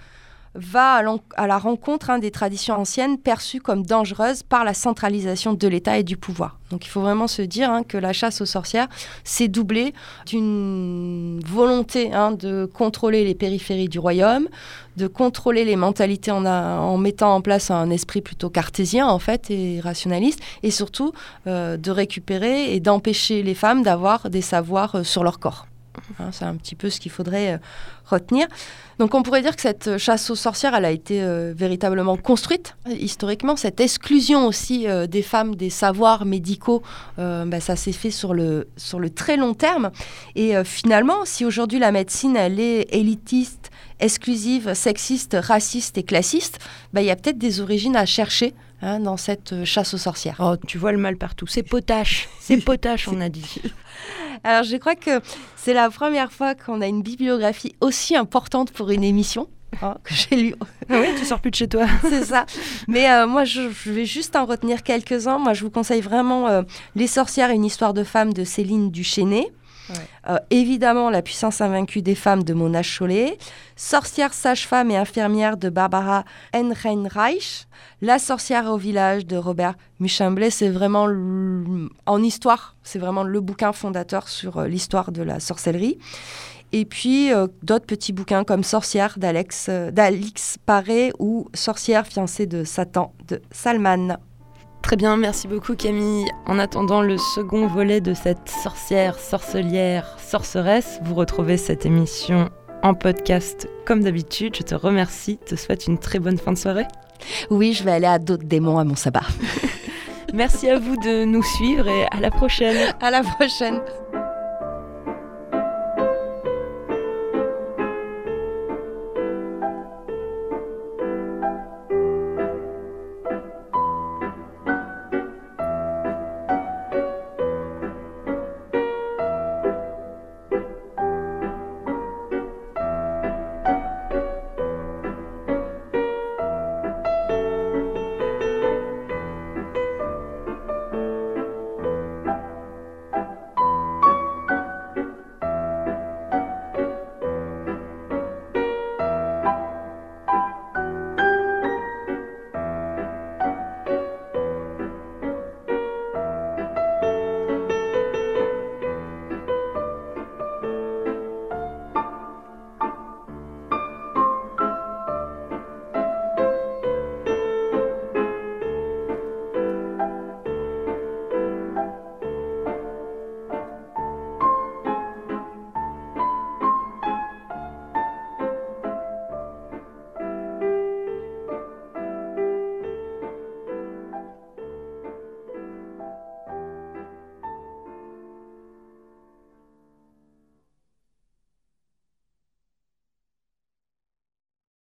va à, la rencontre hein, des traditions anciennes perçues comme dangereuses par la centralisation de l'État et du pouvoir. Donc il faut vraiment se dire hein, que la chasse aux sorcières s'est doublée d'une volonté hein, de contrôler les périphéries du royaume, de contrôler les mentalités en mettant en place un esprit plutôt cartésien en fait et rationaliste, et surtout euh, de récupérer et d'empêcher les femmes d'avoir des savoirs euh, sur leur corps. Hein, c'est un petit peu ce qu'il faudrait euh, retenir. Donc on pourrait dire que cette chasse aux sorcières, elle a été euh, véritablement construite historiquement. Cette exclusion aussi euh, des femmes des savoirs médicaux, bah, ça s'est fait sur le, sur le très long terme. Et finalement, si aujourd'hui la médecine, elle est élitiste, exclusive, sexiste, raciste et classiste, bah, il y a peut-être des origines à chercher hein, dans cette euh, chasse aux sorcières. Oh, tu vois le mal partout. C'est potache. C'est potache, on a dit. Alors je crois que c'est la première fois qu'on a une bibliographie aussi importante pour une émission. hein, que j'ai lu, Ah oui, tu sors plus de chez toi. c'est ça. Mais euh, moi, je, je vais juste en retenir quelques-uns. Moi, je vous conseille vraiment euh, Les sorcières, une histoire de femme de Céline Duchesnay. Euh, évidemment, La puissance invaincue des femmes de Mona Chollet. Sorcière, sage-femme et infirmière de Barbara Ehrenreich. La sorcière au village de Robert Muchamblet. C'est vraiment, en histoire, c'est vraiment le bouquin fondateur sur euh, l'histoire de la sorcellerie. Et puis euh, d'autres petits bouquins comme Sorcière d'Alex Paré ou Sorcière fiancée de Satan de Salman. Très bien, merci beaucoup Camille. En attendant le second volet de cette sorcière, sorcelière, sorceresse, vous retrouvez cette émission en podcast comme d'habitude. Je te remercie, te souhaite une très bonne fin de soirée. Oui, je vais aller à d'autres démons à mon sabbat. Merci à vous de nous suivre et à la prochaine. À la prochaine.